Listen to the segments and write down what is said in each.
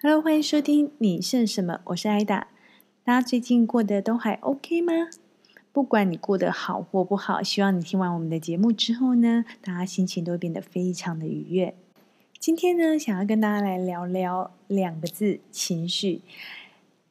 Hello，欢迎收听你剩什么？我是艾达。大家最近过得都还 OK 吗？不管你过得好或不好，希望你听完我们的节目之后呢，大家心情都会变得非常的愉悦。今天呢，想要跟大家来聊聊两个字：情绪。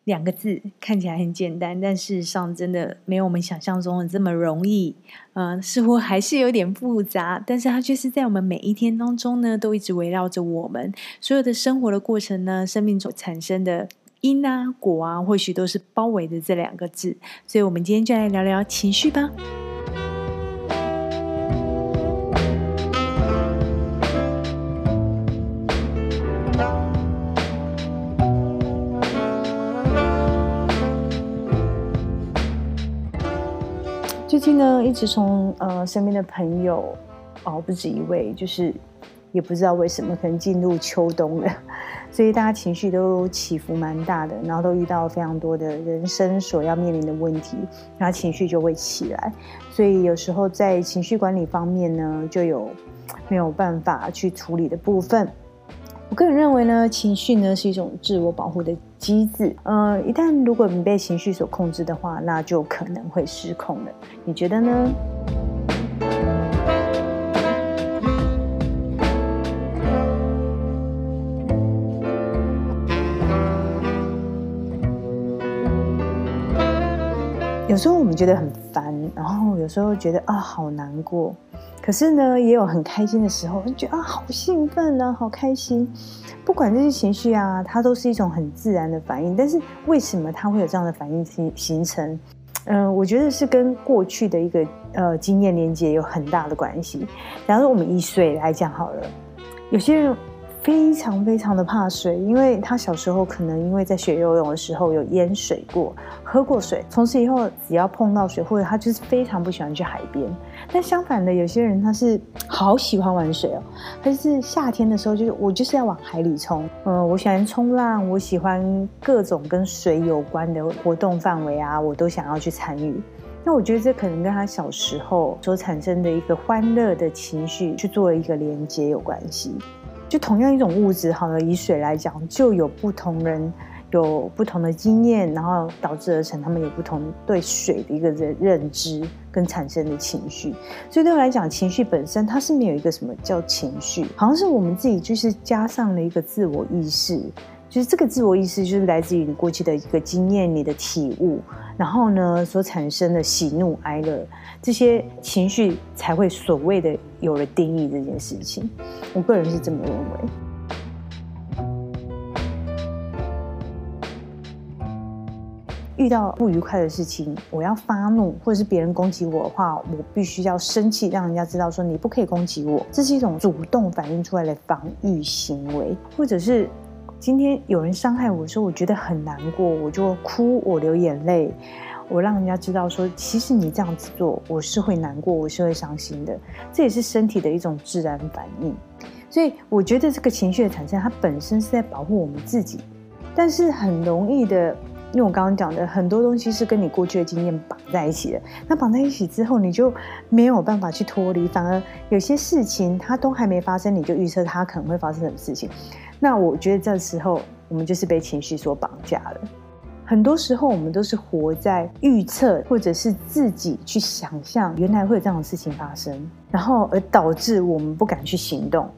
两个字看起来很简单，但事实上真的没有我们想象中的这么容易。嗯、似乎还是有点复杂，但是它却是在我们每一天当中呢，都一直围绕着我们所有的生活的过程呢，生命中产生的因啊果啊，或许都是包围的这两个字。所以，我们今天就来聊聊情绪吧。呢，一直从呃身边的朋友哦，不止一位，就是也不知道为什么，可能进入秋冬了，所以大家情绪都起伏蛮大的，然后都遇到非常多的人生所要面临的问题，然后情绪就会起来，所以有时候在情绪管理方面呢，就有没有办法去处理的部分。我个人认为呢，情绪呢是一种自我保护的机制。呃，一旦如果你被情绪所控制的话，那就可能会失控了。你觉得呢？有时候我们觉得很烦，然后有时候觉得啊，好难过。可是呢，也有很开心的时候，觉得啊，好兴奋啊，好开心。不管这些情绪啊，它都是一种很自然的反应。但是为什么它会有这样的反应形形成？嗯、我觉得是跟过去的一个呃经验连接有很大的关系。假如我们一岁来讲好了，有些人。非常非常的怕水，因为他小时候可能因为在学游泳的时候有淹水过，喝过水，从此以后只要碰到水，或者他就是非常不喜欢去海边。但相反的，有些人他是好喜欢玩水哦，他就是夏天的时候就是我就是要往海里冲，嗯，我喜欢冲浪，我喜欢各种跟水有关的活动范围啊，我都想要去参与。那我觉得这可能跟他小时候所产生的一个欢乐的情绪去做一个连接有关系。就同样一种物质，好了，以水来讲，就有不同人有不同的经验，然后导致而成，他们有不同对水的一个认认知跟产生的情绪。所以对我来讲，情绪本身它是没有一个什么叫情绪，好像是我们自己就是加上了一个自我意识。就是这个自我意识，就是来自于你过去的一个经验、你的体悟，然后呢，所产生的喜怒哀乐这些情绪，才会所谓的有了定义这件事情。我个人是这么认为。遇到不愉快的事情，我要发怒，或者是别人攻击我的话，我必须要生气，让人家知道说你不可以攻击我。这是一种主动反映出来的防御行为，或者是。今天有人伤害我的时候，我觉得很难过，我就哭，我流眼泪，我让人家知道说，其实你这样子做，我是会难过，我是会伤心的，这也是身体的一种自然反应。所以我觉得这个情绪的产生，它本身是在保护我们自己，但是很容易的，因为我刚刚讲的很多东西是跟你过去的经验绑在一起的，那绑在一起之后，你就没有办法去脱离，反而有些事情它都还没发生，你就预测它可能会发生什么事情。那我觉得这时候我们就是被情绪所绑架了。很多时候我们都是活在预测，或者是自己去想象原来会有这样的事情发生，然后而导致我们不敢去行动，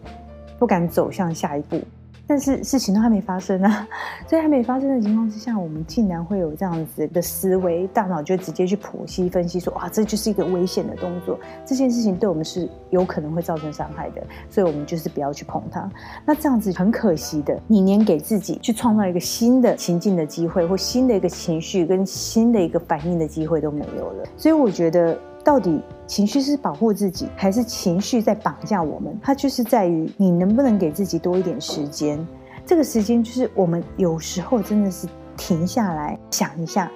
不敢走向下一步。但是事情都还没发生啊，在还没发生的情况之下，我们竟然会有这样子的思维，大脑就直接去剖析分析说，哇，这就是一个危险的动作，这件事情对我们是有可能会造成伤害的，所以我们就是不要去碰它。那这样子很可惜的，你连给自己去创造一个新的情境的机会，或新的一个情绪跟新的一个反应的机会都没有了。所以我觉得。到底情绪是保护自己，还是情绪在绑架我们？它就是在于你能不能给自己多一点时间。这个时间就是我们有时候真的是停下来想一下，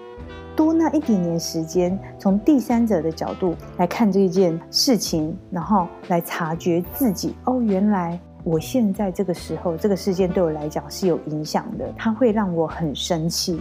多那一点点时间，从第三者的角度来看这件事情，然后来察觉自己。哦，原来我现在这个时候，这个事件对我来讲是有影响的，它会让我很生气。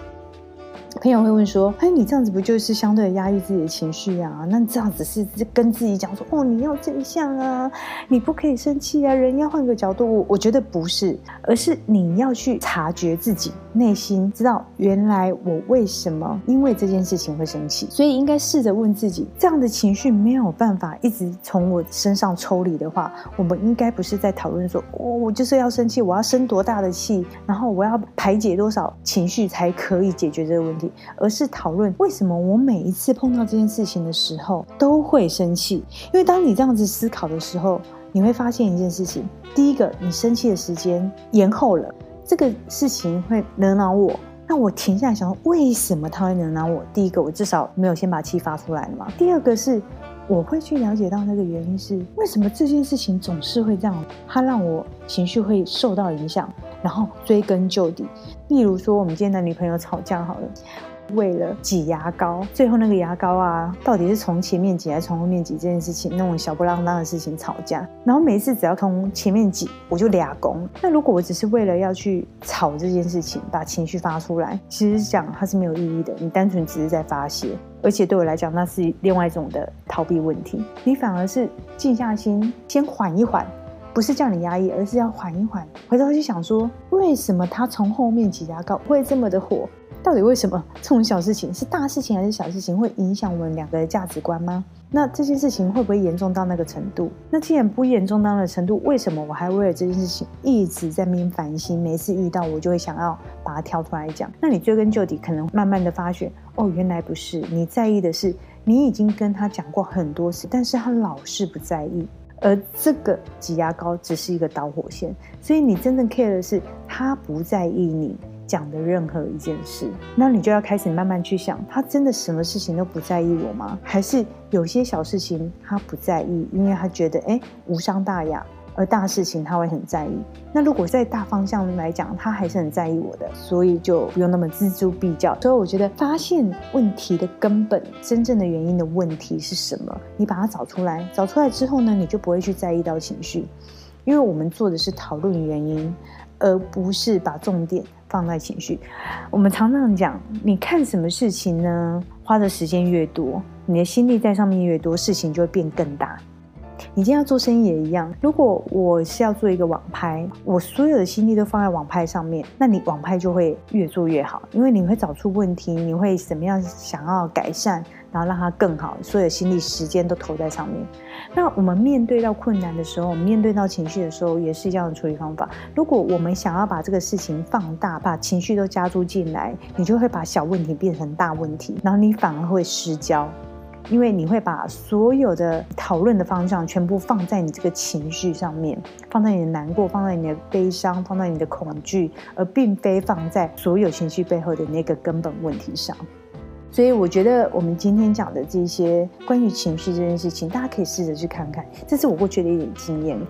朋友会问说：“哎，你这样子不就是相对压抑自己的情绪啊？那这样子是跟自己讲说，哦，你要正向啊，你不可以生气啊，人要换个角度。”我我觉得不是，而是你要去察觉自己内心，知道原来我为什么因为这件事情会生气，所以应该试着问自己：这样的情绪没有办法一直从我身上抽离的话，我们应该不是在讨论说，哦，我就是要生气，我要生多大的气，然后我要排解多少情绪才可以解决这个问题。而是讨论为什么我每一次碰到这件事情的时候都会生气？因为当你这样子思考的时候，你会发现一件事情：第一个，你生气的时间延后了，这个事情会惹恼我。那我停下来想，为什么他会惹恼我？第一个，我至少没有先把气发出来嘛。第二个是，我会去了解到那个原因是为什么这件事情总是会这样，它让我情绪会受到影响。然后追根究底，例如说，我们今天男女朋友吵架好了，为了挤牙膏，最后那个牙膏啊，到底是从前面挤还是从后面挤这件事情，那种小不浪当的事情吵架。然后每次只要从前面挤，我就俩攻。那如果我只是为了要去吵这件事情，把情绪发出来，其实讲它是没有意义的。你单纯只是在发泄，而且对我来讲，那是另外一种的逃避问题。你反而是静下心，先缓一缓。不是叫你压抑，而是要缓一缓，回头去想说，为什么他从后面挤牙膏会这么的火？到底为什么这种小事情是大事情还是小事情，会影响我们两个的价值观吗？那这件事情会不会严重到那个程度？那既然不严重到那个程度，为什么我还为了这件事情一直在面烦心？每次遇到我就会想要把它挑出来讲。那你追根究底，可能慢慢的发现，哦，原来不是，你在意的是你已经跟他讲过很多次，但是他老是不在意。而这个挤牙膏只是一个导火线，所以你真正 care 的是他不在意你讲的任何一件事，那你就要开始慢慢去想，他真的什么事情都不在意我吗？还是有些小事情他不在意，因为他觉得哎，无伤大雅。而大事情他会很在意，那如果在大方向来讲，他还是很在意我的，所以就不用那么锱铢必较。所以我觉得发现问题的根本、真正的原因的问题是什么，你把它找出来，找出来之后呢，你就不会去在意到情绪，因为我们做的是讨论原因，而不是把重点放在情绪。我们常常讲，你看什么事情呢，花的时间越多，你的心力在上面越多，事情就会变更大。你今天要做生意也一样。如果我是要做一个网拍，我所有的心力都放在网拍上面，那你网拍就会越做越好，因为你会找出问题，你会怎么样想要改善，然后让它更好，所有心力、时间都投在上面。那我们面对到困难的时候，我们面对到情绪的时候，也是一样的处理方法。如果我们想要把这个事情放大，把情绪都加注进来，你就会把小问题变成大问题，然后你反而会失焦。因为你会把所有的讨论的方向全部放在你这个情绪上面，放在你的难过，放在你的悲伤，放在你的恐惧，而并非放在所有情绪背后的那个根本问题上。所以，我觉得我们今天讲的这些关于情绪这件事情，大家可以试着去看看，这是我过去的一点经验。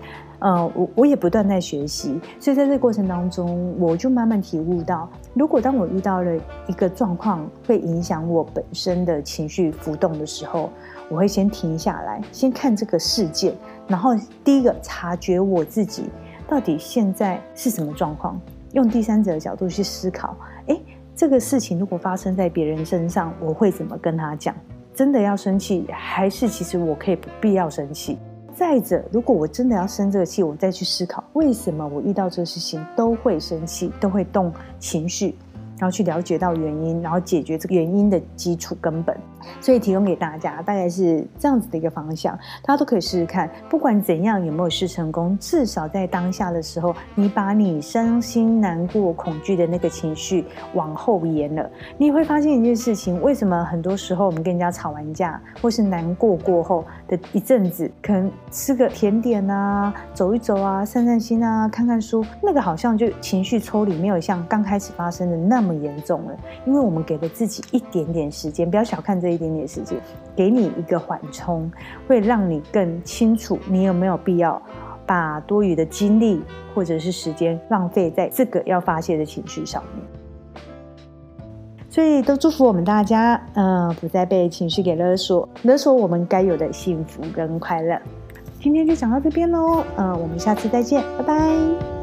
呃，我我也不断在学习，所以在这个过程当中，我就慢慢体悟到，如果当我遇到了一个状况会影响我本身的情绪浮动的时候，我会先停下来，先看这个事件，然后第一个察觉我自己到底现在是什么状况，用第三者的角度去思考，诶，这个事情如果发生在别人身上，我会怎么跟他讲？真的要生气，还是其实我可以不必要生气？再者，如果我真的要生这个气，我再去思考为什么我遇到这个事情都会生气，都会动情绪。然后去了解到原因，然后解决这个原因的基础根本，所以提供给大家大概是这样子的一个方向，大家都可以试试看。不管怎样有没有试成功，至少在当下的时候，你把你伤心、难过、恐惧的那个情绪往后延了，你会发现一件事情：为什么很多时候我们跟人家吵完架，或是难过过后的一阵子，可能吃个甜点啊，走一走啊，散散心啊，看看书，那个好像就情绪抽离，没有像刚开始发生的那么。严重了，因为我们给了自己一点点时间，不要小看这一点点时间，给你一个缓冲，会让你更清楚你有没有必要把多余的精力或者是时间浪费在这个要发泄的情绪上面。所以都祝福我们大家，嗯、不再被情绪给勒索，勒索我们该有的幸福跟快乐。今天就讲到这边喽，嗯、我们下次再见，拜拜。